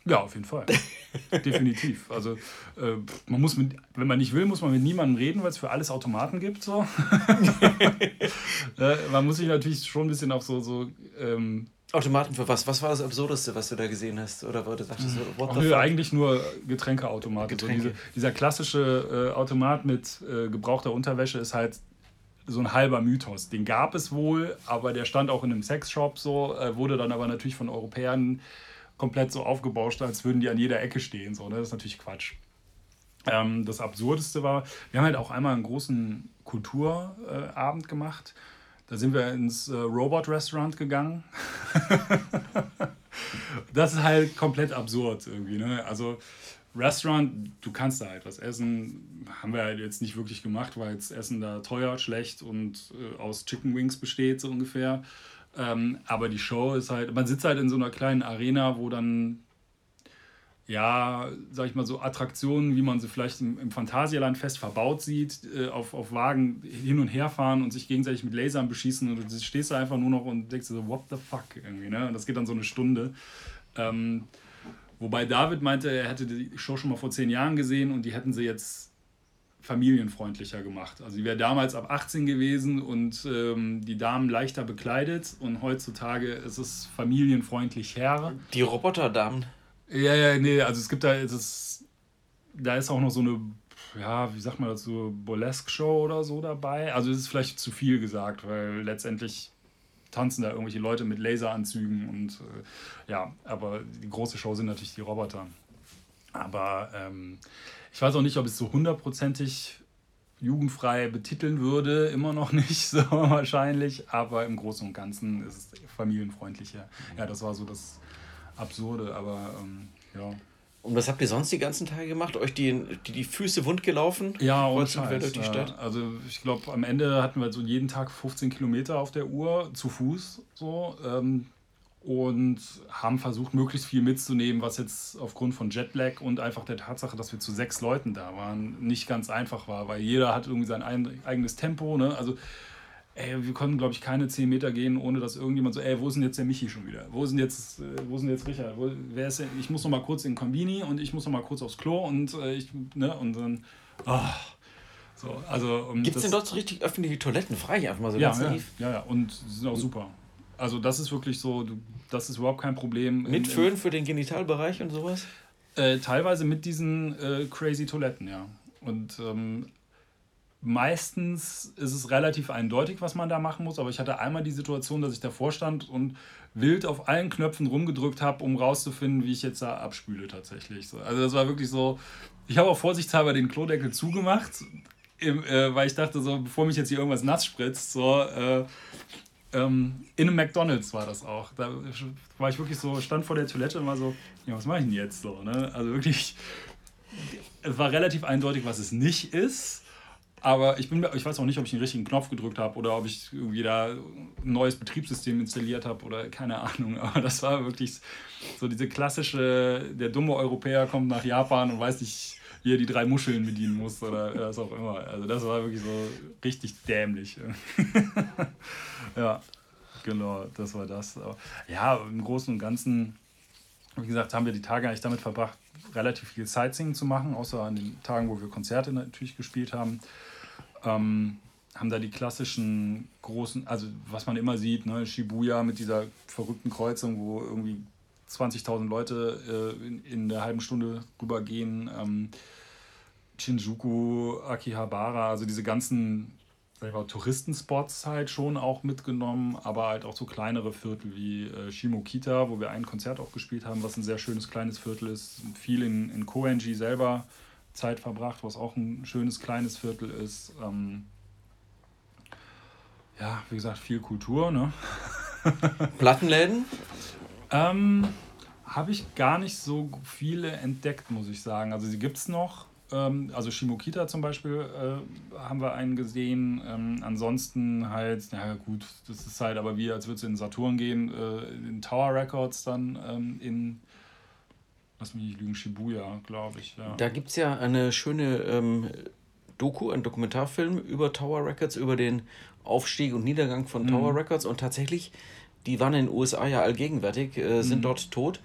Ja, auf jeden Fall. Definitiv. Also äh, man muss mit, wenn man nicht will, muss man mit niemandem reden, weil es für alles Automaten gibt. So. äh, man muss sich natürlich schon ein bisschen auf so, so ähm, Automaten für was? Was war das Absurdeste, was du da gesehen hast? Oder wo du dachtest, what the Nö, eigentlich nur Getränkeautomaten. Getränke. So diese, dieser klassische äh, Automat mit äh, gebrauchter Unterwäsche ist halt so ein halber Mythos. Den gab es wohl, aber der stand auch in einem Sexshop so, äh, wurde dann aber natürlich von Europäern komplett so aufgebauscht, als würden die an jeder Ecke stehen. So, ne? Das ist natürlich Quatsch. Ähm, das Absurdeste war, wir haben halt auch einmal einen großen Kulturabend gemacht da sind wir ins äh, Robot Restaurant gegangen. das ist halt komplett absurd irgendwie. Ne? Also Restaurant, du kannst da halt was essen. Haben wir halt jetzt nicht wirklich gemacht, weil das Essen da teuer, schlecht und äh, aus Chicken Wings besteht, so ungefähr. Ähm, aber die Show ist halt, man sitzt halt in so einer kleinen Arena, wo dann ja, sag ich mal, so Attraktionen, wie man sie vielleicht im, im Phantasialand fest verbaut sieht, äh, auf, auf Wagen hin und her fahren und sich gegenseitig mit Lasern beschießen und du stehst da einfach nur noch und denkst so, what the fuck irgendwie, ne? Und das geht dann so eine Stunde. Ähm, wobei David meinte, er hätte die Show schon mal vor zehn Jahren gesehen und die hätten sie jetzt familienfreundlicher gemacht. Also die wäre damals ab 18 gewesen und ähm, die Damen leichter bekleidet und heutzutage ist es familienfreundlich her. Die Roboterdamen. Ja, ja, nee, also es gibt da, es ist, da ist auch noch so eine, ja, wie sagt man so Burlesque-Show oder so dabei. Also es ist vielleicht zu viel gesagt, weil letztendlich tanzen da irgendwelche Leute mit Laseranzügen und äh, ja, aber die große Show sind natürlich die Roboter. Aber ähm, ich weiß auch nicht, ob es so hundertprozentig jugendfrei betiteln würde, immer noch nicht so wahrscheinlich, aber im Großen und Ganzen ist es familienfreundlicher. Ja, das war so das Absurde, aber ähm, ja. Und was habt ihr sonst die ganzen Tage gemacht? Euch die, die, die Füße wund gelaufen? Ja, und Scheiß, durch die Stadt? Also ich glaube, am Ende hatten wir so jeden Tag 15 Kilometer auf der Uhr zu Fuß so. Ähm, und haben versucht, möglichst viel mitzunehmen, was jetzt aufgrund von Jetlag und einfach der Tatsache, dass wir zu sechs Leuten da waren, nicht ganz einfach war, weil jeder hat irgendwie sein eigenes Tempo. Ne? Also, ey, wir konnten, glaube ich, keine zehn Meter gehen, ohne dass irgendjemand so, ey, wo ist denn jetzt der Michi schon wieder? Wo ist denn jetzt, äh, wo ist denn jetzt Richard? Wo, wer ist denn? Ich muss noch mal kurz in den Kombini und ich muss noch mal kurz aufs Klo und äh, ich, ne, und dann, oh, so, also, um, Gibt es denn dort so richtig öffentliche Toiletten? Frage ich einfach mal so ja, ganz ja, Ja, ja, und sie sind auch super. Also das ist wirklich so, das ist überhaupt kein Problem. Mit Föhn für den Genitalbereich und sowas? Äh, teilweise mit diesen äh, crazy Toiletten, ja. Und ähm, meistens ist es relativ eindeutig, was man da machen muss, aber ich hatte einmal die Situation, dass ich davor stand und wild auf allen Knöpfen rumgedrückt habe, um rauszufinden, wie ich jetzt da abspüle tatsächlich. Also das war wirklich so, ich habe auch vorsichtshalber den Klodeckel zugemacht, äh, weil ich dachte so, bevor mich jetzt hier irgendwas nass spritzt, so, äh, ähm, in einem McDonalds war das auch. Da war ich wirklich so, stand vor der Toilette und war so, ja, was mache ich denn jetzt so? Ne? Also wirklich, es war relativ eindeutig, was es nicht ist. Aber ich, bin, ich weiß auch nicht, ob ich den richtigen Knopf gedrückt habe oder ob ich irgendwie da ein neues Betriebssystem installiert habe oder keine Ahnung. Aber das war wirklich so diese klassische, der dumme Europäer kommt nach Japan und weiß nicht, wie er die drei Muscheln bedienen muss oder was auch immer. Also das war wirklich so richtig dämlich. ja, genau, das war das. Ja, im Großen und Ganzen, wie gesagt, haben wir die Tage eigentlich damit verbracht, relativ viel Sightseeing zu machen, außer an den Tagen, wo wir Konzerte natürlich gespielt haben. Ähm, haben da die klassischen großen, also was man immer sieht, ne, Shibuya mit dieser verrückten Kreuzung, wo irgendwie 20.000 Leute äh, in, in der halben Stunde rübergehen. Ähm, Shinjuku, Akihabara, also diese ganzen Touristenspots halt schon auch mitgenommen, aber halt auch so kleinere Viertel wie äh, Shimokita, wo wir ein Konzert auch gespielt haben, was ein sehr schönes kleines Viertel ist. Viel in, in Koenji selber Zeit verbracht, was auch ein schönes kleines Viertel ist. Ähm, ja, wie gesagt, viel Kultur, ne? Plattenläden? ähm, Habe ich gar nicht so viele entdeckt, muss ich sagen. Also sie gibt es noch. Ähm, also Shimokita zum Beispiel äh, haben wir einen gesehen. Ähm, ansonsten halt, ja gut, das ist halt aber wie, als würde es in Saturn gehen, äh, in Tower Records dann ähm, in, lass mich nicht lügen, Shibuya, glaube ich. Ja. Da gibt es ja eine schöne ähm, Doku, ein Dokumentarfilm über Tower Records, über den Aufstieg und Niedergang von Tower mhm. Records und tatsächlich, die waren in den USA ja allgegenwärtig, äh, sind mhm. dort tot.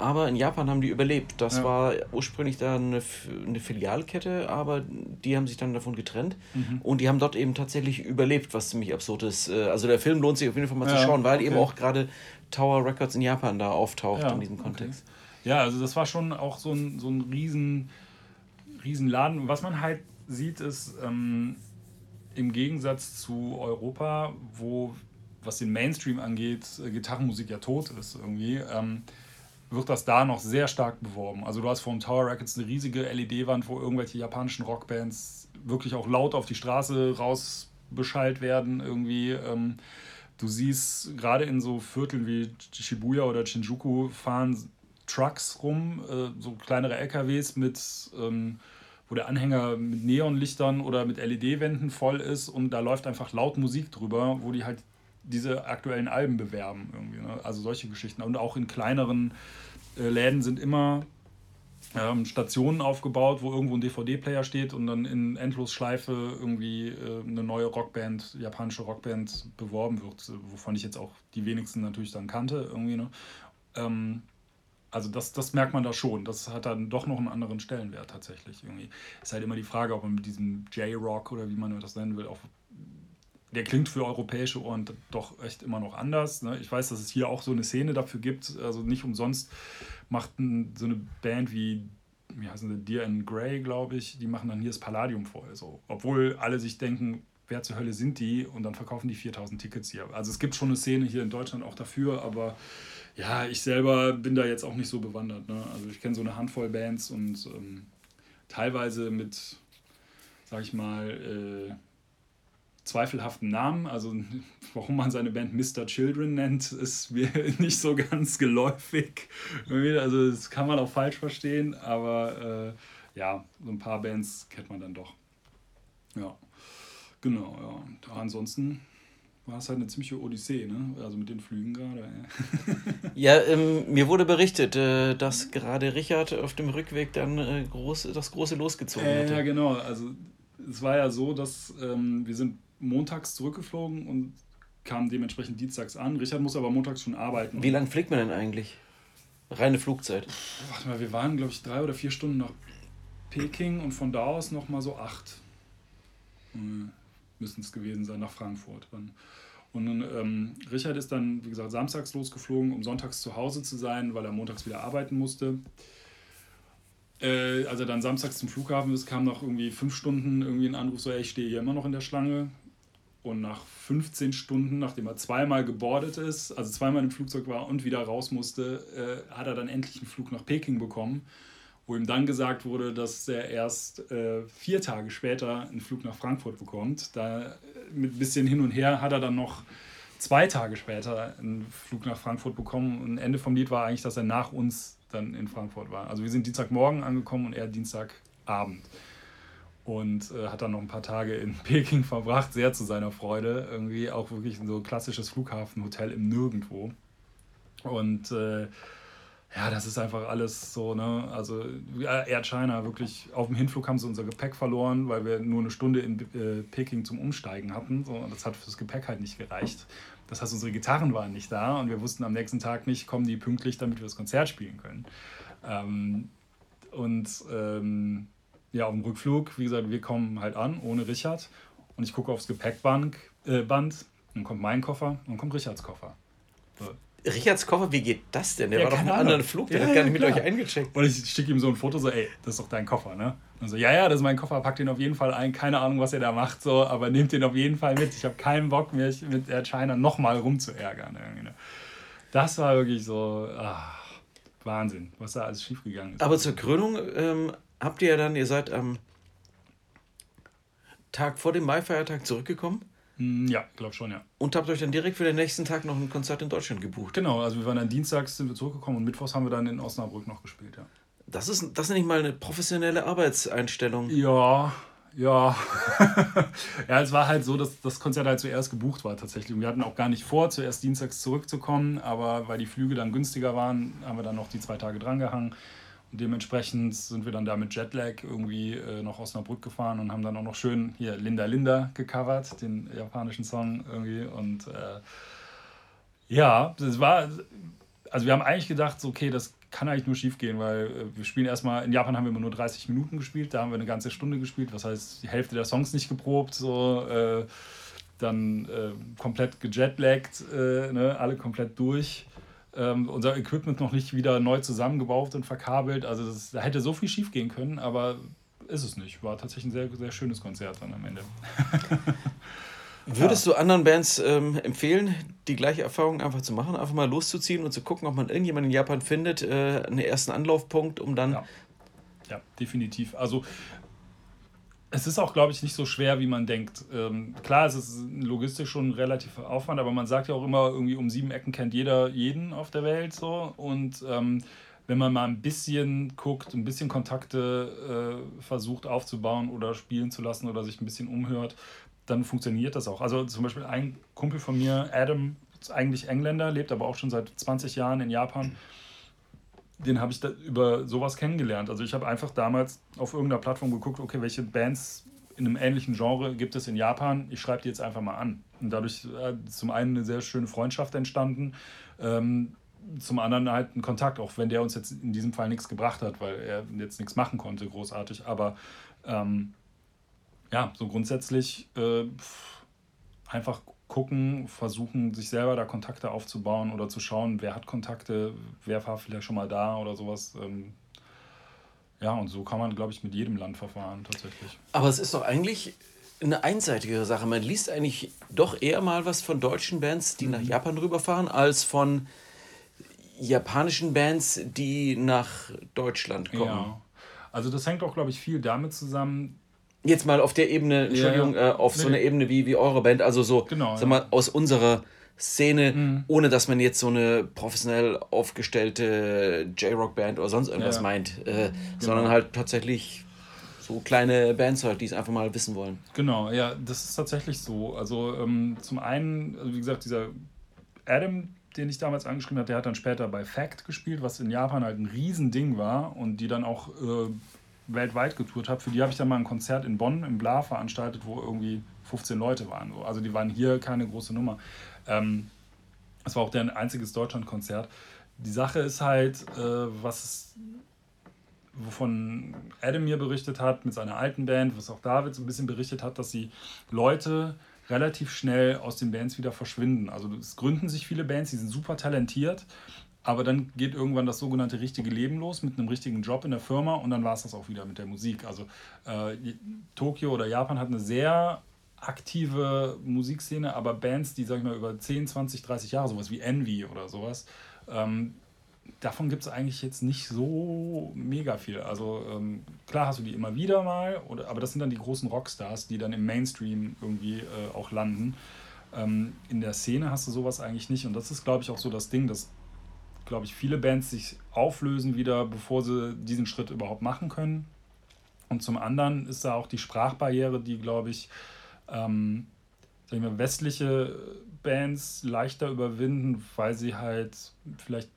Aber in Japan haben die überlebt. Das ja. war ursprünglich da eine, eine Filialkette, aber die haben sich dann davon getrennt. Mhm. Und die haben dort eben tatsächlich überlebt, was ziemlich absurd ist. Äh, also der Film lohnt sich auf jeden Fall mal ja, zu schauen, weil okay. eben auch gerade Tower Records in Japan da auftaucht ja, in diesem Kontext. Okay. Ja, also das war schon auch so ein, so ein riesen, riesen Laden. Was man halt sieht, ist ähm, im Gegensatz zu Europa, wo was den Mainstream angeht, äh, Gitarrenmusik ja tot ist irgendwie. Ähm, wird das da noch sehr stark beworben. Also du hast vor dem Tower Records eine riesige LED-Wand, wo irgendwelche japanischen Rockbands wirklich auch laut auf die Straße raus beschallt werden irgendwie. Ähm, du siehst gerade in so Vierteln wie Shibuya oder Shinjuku fahren Trucks rum, äh, so kleinere LKWs mit, ähm, wo der Anhänger mit Neonlichtern oder mit LED-Wänden voll ist und da läuft einfach laut Musik drüber, wo die halt diese aktuellen Alben bewerben. Irgendwie, ne? Also solche Geschichten. Und auch in kleineren äh, Läden sind immer ähm, Stationen aufgebaut, wo irgendwo ein DVD-Player steht und dann in Endlosschleife irgendwie äh, eine neue Rockband, japanische Rockband beworben wird, wovon ich jetzt auch die wenigsten natürlich dann kannte. Irgendwie, ne? Ähm, also das, das merkt man da schon. Das hat dann doch noch einen anderen Stellenwert tatsächlich. Irgendwie ist halt immer die Frage, ob man mit diesem J-Rock oder wie man das nennen will, auch der klingt für europäische Ohren doch echt immer noch anders. Ne? Ich weiß, dass es hier auch so eine Szene dafür gibt. Also nicht umsonst macht so eine Band wie, wie heißen sie, Dear and Grey, glaube ich, die machen dann hier das Palladium voll. So. Obwohl alle sich denken, wer zur Hölle sind die? Und dann verkaufen die 4000 Tickets hier. Also es gibt schon eine Szene hier in Deutschland auch dafür, aber ja, ich selber bin da jetzt auch nicht so bewandert. Ne? Also ich kenne so eine Handvoll Bands und ähm, teilweise mit, sag ich mal, äh, zweifelhaften Namen. Also warum man seine Band Mr. Children nennt, ist mir nicht so ganz geläufig. Also das kann man auch falsch verstehen, aber äh, ja, so ein paar Bands kennt man dann doch. Ja, genau, ja. Ansonsten war es halt eine ziemliche Odyssee, ne? Also mit den Flügen gerade. ja, ähm, mir wurde berichtet, äh, dass gerade Richard auf dem Rückweg dann äh, groß, das große losgezogen äh, hatte. Ja, genau. Also es war ja so, dass ähm, wir sind montags zurückgeflogen und kamen dementsprechend dienstags an. Richard muss aber montags schon arbeiten. Wie lange fliegt man denn eigentlich? Reine Flugzeit. Warte mal, wir waren, glaube ich, drei oder vier Stunden nach Peking und von da aus nochmal so acht. Hm, müssen es gewesen sein, nach Frankfurt. Und ähm, Richard ist dann, wie gesagt, samstags losgeflogen, um sonntags zu Hause zu sein, weil er montags wieder arbeiten musste. Äh, als er dann samstags zum Flughafen ist, kam noch irgendwie fünf Stunden irgendwie ein Anruf, so, ey, ich stehe hier immer noch in der Schlange. Und nach 15 Stunden, nachdem er zweimal gebordet ist, also zweimal im Flugzeug war und wieder raus musste, äh, hat er dann endlich einen Flug nach Peking bekommen, wo ihm dann gesagt wurde, dass er erst äh, vier Tage später einen Flug nach Frankfurt bekommt. Da äh, mit ein bisschen hin und her hat er dann noch zwei Tage später einen Flug nach Frankfurt bekommen. Und Ende vom Lied war eigentlich, dass er nach uns dann in Frankfurt war. Also wir sind Dienstagmorgen angekommen und er Dienstagabend und äh, hat dann noch ein paar Tage in Peking verbracht, sehr zu seiner Freude. Irgendwie auch wirklich so ein klassisches Flughafenhotel im Nirgendwo. Und äh, ja, das ist einfach alles so, ne? Also Air China wirklich auf dem Hinflug haben sie unser Gepäck verloren, weil wir nur eine Stunde in äh, Peking zum Umsteigen hatten. So, und das hat fürs Gepäck halt nicht gereicht. Das heißt, unsere Gitarren waren nicht da und wir wussten am nächsten Tag nicht, kommen die pünktlich, damit wir das Konzert spielen können. Ähm, und ähm, ja, auf dem Rückflug, wie gesagt, wir kommen halt an ohne Richard und ich gucke aufs Gepäckband, äh, Band, dann kommt mein Koffer dann kommt Richards Koffer. So. Richards Koffer, wie geht das denn? Der ja, war doch in einem anderen Flug, der ja, hat gar nicht mit euch eingecheckt. Und ich schicke ihm so ein Foto, so, ey, das ist doch dein Koffer, ne? Und so, ja, ja, das ist mein Koffer, packt den auf jeden Fall ein, keine Ahnung, was er da macht, so, aber nehmt den auf jeden Fall mit. Ich habe keinen Bock, mich mit der China nochmal rumzuärgern. Ne? Das war wirklich so, ach, Wahnsinn, was da alles schiefgegangen ist. Aber zur Krönung ähm, habt ihr ja dann, ihr seid am Tag vor dem Maifeiertag zurückgekommen? Hm, ja, glaube schon, ja. Und habt euch dann direkt für den nächsten Tag noch ein Konzert in Deutschland gebucht? Genau, also wir waren dann dienstags sind wir zurückgekommen und mittwochs haben wir dann in Osnabrück noch gespielt, ja. Das ist, das ist nicht mal eine professionelle Arbeitseinstellung. Ja, ja. ja, es war halt so, dass das Konzert halt zuerst gebucht war tatsächlich. Und wir hatten auch gar nicht vor, zuerst dienstags zurückzukommen, aber weil die Flüge dann günstiger waren, haben wir dann noch die zwei Tage drangehangen. Dementsprechend sind wir dann da mit Jetlag irgendwie äh, nach Osnabrück gefahren und haben dann auch noch schön hier Linda Linda gecovert, den japanischen Song irgendwie. Und äh, ja, das war, also wir haben eigentlich gedacht, so, okay, das kann eigentlich nur schief gehen, weil äh, wir spielen erstmal, in Japan haben wir immer nur 30 Minuten gespielt, da haben wir eine ganze Stunde gespielt, was heißt, die Hälfte der Songs nicht geprobt, so, äh, dann äh, komplett gejetlaggt, äh, ne, alle komplett durch ähm, unser Equipment noch nicht wieder neu zusammengebaut und verkabelt. Also das, da hätte so viel schief gehen können, aber ist es nicht. War tatsächlich ein sehr, sehr schönes Konzert dann am Ende. Würdest du anderen Bands ähm, empfehlen, die gleiche Erfahrung einfach zu machen, einfach mal loszuziehen und zu gucken, ob man irgendjemanden in Japan findet, äh, einen ersten Anlaufpunkt, um dann. Ja, ja definitiv. Also es ist auch, glaube ich, nicht so schwer, wie man denkt. Ähm, klar, es ist logistisch schon ein relativer Aufwand, aber man sagt ja auch immer, irgendwie um sieben Ecken kennt jeder jeden auf der Welt so. Und ähm, wenn man mal ein bisschen guckt, ein bisschen Kontakte äh, versucht aufzubauen oder spielen zu lassen oder sich ein bisschen umhört, dann funktioniert das auch. Also zum Beispiel ein Kumpel von mir, Adam, ist eigentlich Engländer, lebt aber auch schon seit 20 Jahren in Japan. Den habe ich über sowas kennengelernt. Also ich habe einfach damals auf irgendeiner Plattform geguckt, okay, welche Bands in einem ähnlichen Genre gibt es in Japan. Ich schreibe die jetzt einfach mal an. Und dadurch ist zum einen eine sehr schöne Freundschaft entstanden. Ähm, zum anderen halt einen Kontakt, auch wenn der uns jetzt in diesem Fall nichts gebracht hat, weil er jetzt nichts machen konnte, großartig. Aber ähm, ja, so grundsätzlich äh, einfach gucken, versuchen, sich selber da Kontakte aufzubauen oder zu schauen, wer hat Kontakte, wer war vielleicht schon mal da oder sowas. Ähm, ja, und so kann man, glaube ich, mit jedem Land verfahren tatsächlich. Aber es ist doch eigentlich eine einseitige Sache. Man liest eigentlich doch eher mal was von deutschen Bands, die mhm. nach Japan rüberfahren, als von japanischen Bands, die nach Deutschland kommen. Ja. Also das hängt auch, glaube ich, viel damit zusammen. Jetzt mal auf der Ebene, Entschuldigung, ja, ja. Äh, auf nee, so einer Ebene wie, wie eure Band, also so, genau, sag mal, aus unserer Szene, mhm. ohne dass man jetzt so eine professionell aufgestellte J-Rock-Band oder sonst irgendwas meint, äh, genau. sondern halt tatsächlich so kleine Bands halt, die es einfach mal wissen wollen. Genau, ja, das ist tatsächlich so. Also ähm, zum einen, also wie gesagt, dieser Adam, den ich damals angeschrieben habe, der hat dann später bei Fact gespielt, was in Japan halt ein Riesending war und die dann auch äh, weltweit getourt hat. Für die habe ich dann mal ein Konzert in Bonn im Bla veranstaltet, wo irgendwie 15 Leute waren. Also die waren hier keine große Nummer. Ähm, das war auch deren einziges Deutschlandkonzert. Die Sache ist halt, äh, was es wovon Adam mir berichtet hat mit seiner alten Band, was auch David so ein bisschen berichtet hat, dass sie Leute relativ schnell aus den Bands wieder verschwinden. Also es gründen sich viele Bands, die sind super talentiert, aber dann geht irgendwann das sogenannte richtige Leben los mit einem richtigen Job in der Firma und dann war es das auch wieder mit der Musik. Also äh, Tokio oder Japan hat eine sehr aktive Musikszene, aber Bands, die, sag ich mal, über 10, 20, 30 Jahre, sowas wie Envy oder sowas, ähm, davon gibt es eigentlich jetzt nicht so mega viel. Also ähm, klar hast du die immer wieder mal, oder, aber das sind dann die großen Rockstars, die dann im Mainstream irgendwie äh, auch landen. Ähm, in der Szene hast du sowas eigentlich nicht. Und das ist, glaube ich, auch so das Ding, dass, glaube ich, viele Bands sich auflösen wieder, bevor sie diesen Schritt überhaupt machen können. Und zum anderen ist da auch die Sprachbarriere, die, glaube ich, ähm, ich mal, westliche Bands leichter überwinden, weil sie halt vielleicht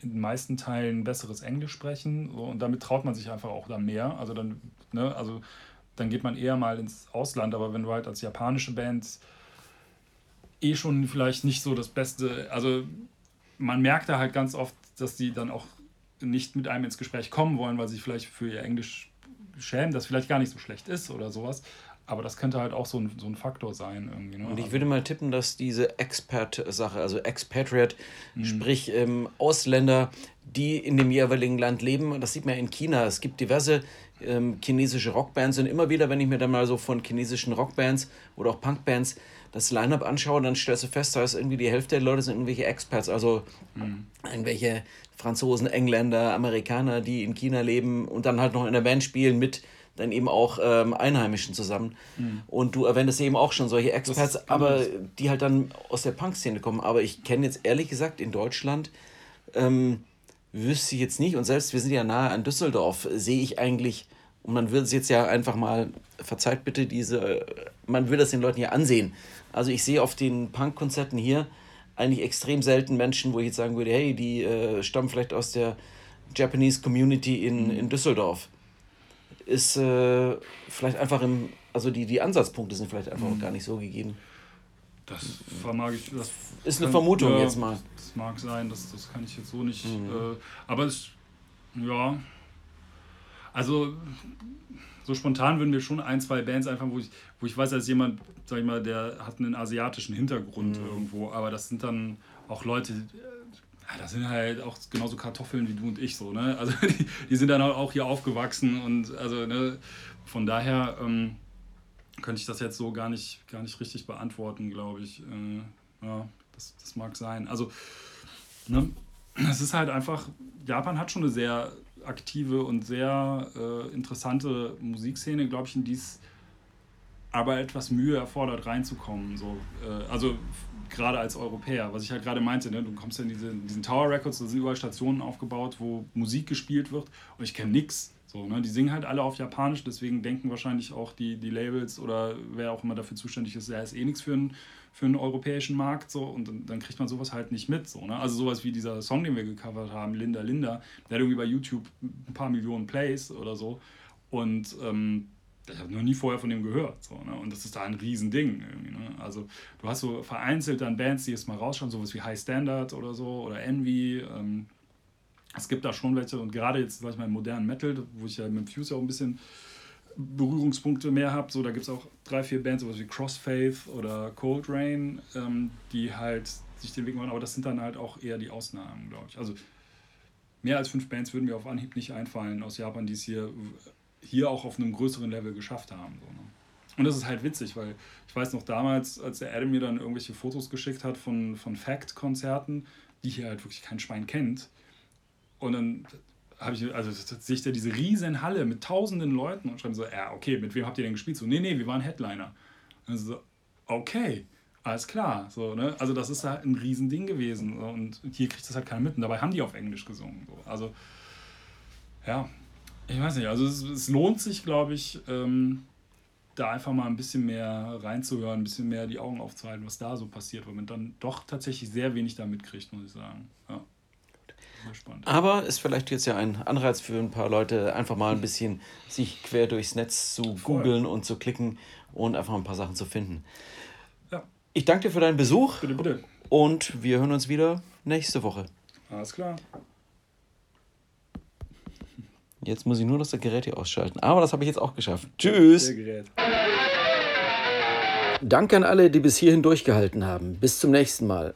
in den meisten Teilen besseres Englisch sprechen so, und damit traut man sich einfach auch dann mehr. Also dann, ne, also dann geht man eher mal ins Ausland, aber wenn du halt als japanische Band eh schon vielleicht nicht so das Beste, also man merkt da halt ganz oft, dass die dann auch nicht mit einem ins Gespräch kommen wollen, weil sie sich vielleicht für ihr Englisch schämen, das vielleicht gar nicht so schlecht ist oder sowas. Aber das könnte halt auch so ein, so ein Faktor sein. Irgendwie, ne? Und ich würde mal tippen, dass diese Expert-Sache, also Expatriate, mhm. sprich ähm, Ausländer, die in dem jeweiligen Land leben, das sieht man in China. Es gibt diverse ähm, chinesische Rockbands und immer wieder, wenn ich mir dann mal so von chinesischen Rockbands oder auch Punkbands das Line-Up anschaue, dann stellst du fest, da ist irgendwie die Hälfte der Leute sind irgendwelche Experts, also mhm. irgendwelche Franzosen, Engländer, Amerikaner, die in China leben und dann halt noch in der Band spielen mit dann eben auch ähm, Einheimischen zusammen. Mhm. Und du erwähntest eben auch schon solche Experts, aber die halt dann aus der Punk-Szene kommen. Aber ich kenne jetzt ehrlich gesagt in Deutschland, ähm, wüsste ich jetzt nicht, und selbst wir sind ja nahe an Düsseldorf, sehe ich eigentlich, und man will es jetzt ja einfach mal, verzeiht bitte diese, man will das den Leuten ja ansehen. Also ich sehe auf den Punk-Konzerten hier eigentlich extrem selten Menschen, wo ich jetzt sagen würde, hey, die äh, stammen vielleicht aus der Japanese Community in, in Düsseldorf ist äh, vielleicht einfach im, also die, die Ansatzpunkte sind vielleicht einfach mhm. gar nicht so gegeben. Das vermag ich. Das ist eine Vermutung ja, jetzt mal. Das mag sein, das, das kann ich jetzt so nicht. Mhm. Äh, aber es, ja. Also, so spontan würden mir schon ein, zwei Bands einfach, wo ich, wo ich weiß, dass jemand, sag ich mal, der hat einen asiatischen Hintergrund mhm. irgendwo, aber das sind dann auch Leute, ja, das sind halt auch genauso Kartoffeln wie du und ich so, ne? Also die, die sind dann auch hier aufgewachsen und also, ne, von daher ähm, könnte ich das jetzt so gar nicht, gar nicht richtig beantworten, glaube ich. Äh, ja, das, das mag sein. Also, ne, es ist halt einfach, Japan hat schon eine sehr aktive und sehr äh, interessante Musikszene, glaube ich, in die es aber etwas Mühe erfordert, reinzukommen. So. Äh, also gerade als Europäer, was ich halt gerade meinte, ne? du kommst ja in, diese, in diesen Tower Records, da sind überall Stationen aufgebaut, wo Musik gespielt wird und ich kenne nichts. So, ne? Die singen halt alle auf Japanisch, deswegen denken wahrscheinlich auch die, die Labels oder wer auch immer dafür zuständig ist, er ist eh nichts für einen, für einen europäischen Markt so und dann, dann kriegt man sowas halt nicht mit. So, ne? Also sowas wie dieser Song, den wir gecovert haben, Linda Linda, der hat irgendwie bei YouTube ein paar Millionen Plays oder so und ähm, ich habe noch nie vorher von dem gehört. So, ne? Und das ist da ein Riesending. Ne? Also du hast so vereinzelt dann Bands, die jetzt mal rausschauen, sowas wie High Standard oder so oder Envy. Ähm, es gibt da schon welche und gerade jetzt, sag ich mal, im modernen Metal, wo ich ja mit Fuse auch ein bisschen Berührungspunkte mehr habe, so da gibt es auch drei, vier Bands, sowas wie Crossfaith oder Cold Rain, ähm, die halt sich den Weg machen, aber das sind dann halt auch eher die Ausnahmen, glaube ich. Also mehr als fünf Bands würden mir auf Anhieb nicht einfallen aus Japan, die es hier, hier auch auf einem größeren Level geschafft haben. So, ne? Und das ist halt witzig, weil ich weiß noch damals, als der Adam mir dann irgendwelche Fotos geschickt hat von, von Fact-Konzerten, die hier halt wirklich kein Schwein kennt. Und dann habe ich, also sehe ich da diese riesen Halle mit tausenden Leuten und schreiben so, ja, okay, mit wem habt ihr denn gespielt? So, nee, nee, wir waren Headliner. Also so, okay, alles klar. So, ne? Also das ist halt ein Riesending gewesen. Und hier kriegt das halt keiner mit. Und dabei haben die auf Englisch gesungen. So. Also, ja, ich weiß nicht, also es, es lohnt sich, glaube ich, ähm, da einfach mal ein bisschen mehr reinzuhören, ein bisschen mehr die Augen aufzuhalten, was da so passiert, weil man dann doch tatsächlich sehr wenig da mitkriegt, muss ich sagen. Ja. Aber ist vielleicht jetzt ja ein Anreiz für ein paar Leute, einfach mal ein bisschen sich quer durchs Netz zu googeln und zu klicken und einfach ein paar Sachen zu finden. Ja. Ich danke dir für deinen Besuch. Bitte, bitte. Und wir hören uns wieder nächste Woche. Alles klar. Jetzt muss ich nur noch das Gerät hier ausschalten. Aber das habe ich jetzt auch geschafft. Tschüss. Danke an alle, die bis hierhin durchgehalten haben. Bis zum nächsten Mal.